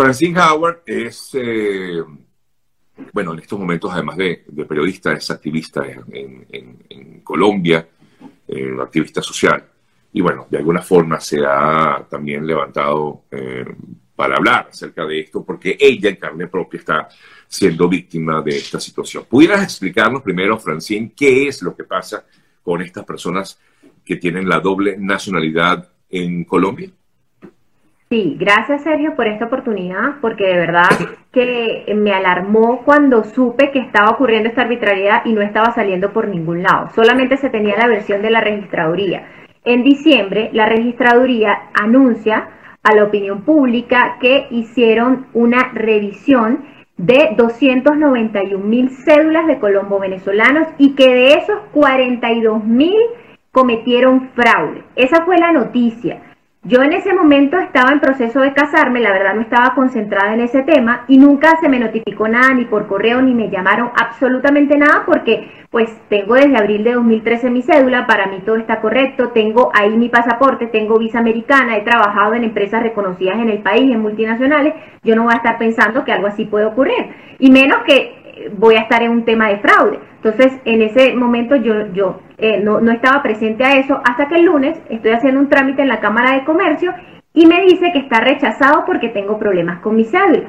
Francine Howard es, eh, bueno, en estos momentos, además de, periodista, es activista en, Colombia, eh, activista social. Y bueno, de alguna forma se ha también levantado eh, para hablar acerca de esto, porque ella en carne propia está siendo víctima de esta situación. ¿Pudieras explicarnos primero, Francine, qué es lo que pasa con estas personas que tienen la doble nacionalidad en Colombia? Sí, gracias Sergio por esta oportunidad, porque de verdad que me alarmó cuando supe que estaba ocurriendo esta arbitrariedad y no estaba saliendo por ningún lado. Solamente se tenía la versión de la registraduría. En diciembre, la registraduría anuncia a la opinión pública que hicieron una revisión de 291 mil cédulas de colombo venezolanos y que de esos 42 mil cometieron fraude. Esa fue la noticia. Yo en ese momento estaba en proceso de casarme, la verdad no estaba concentrada en ese tema y nunca se me notificó nada ni por correo ni me llamaron absolutamente nada porque pues tengo desde abril de 2013 mi cédula, para mí todo está correcto, tengo ahí mi pasaporte, tengo visa americana, he trabajado en empresas reconocidas en el país, en multinacionales, yo no voy a estar pensando que algo así puede ocurrir. Y menos que voy a estar en un tema de fraude. Entonces, en ese momento yo, yo eh, no, no estaba presente a eso hasta que el lunes estoy haciendo un trámite en la Cámara de Comercio y me dice que está rechazado porque tengo problemas con mi cédula.